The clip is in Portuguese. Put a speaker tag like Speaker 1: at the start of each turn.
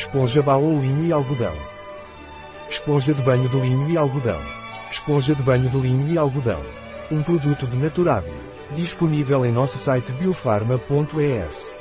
Speaker 1: Esponja Baolo linho e algodão. Esponja de banho de linho e algodão. Esponja de banho de linho e algodão. Um produto de Naturabi, Disponível em nosso site biofarma.es.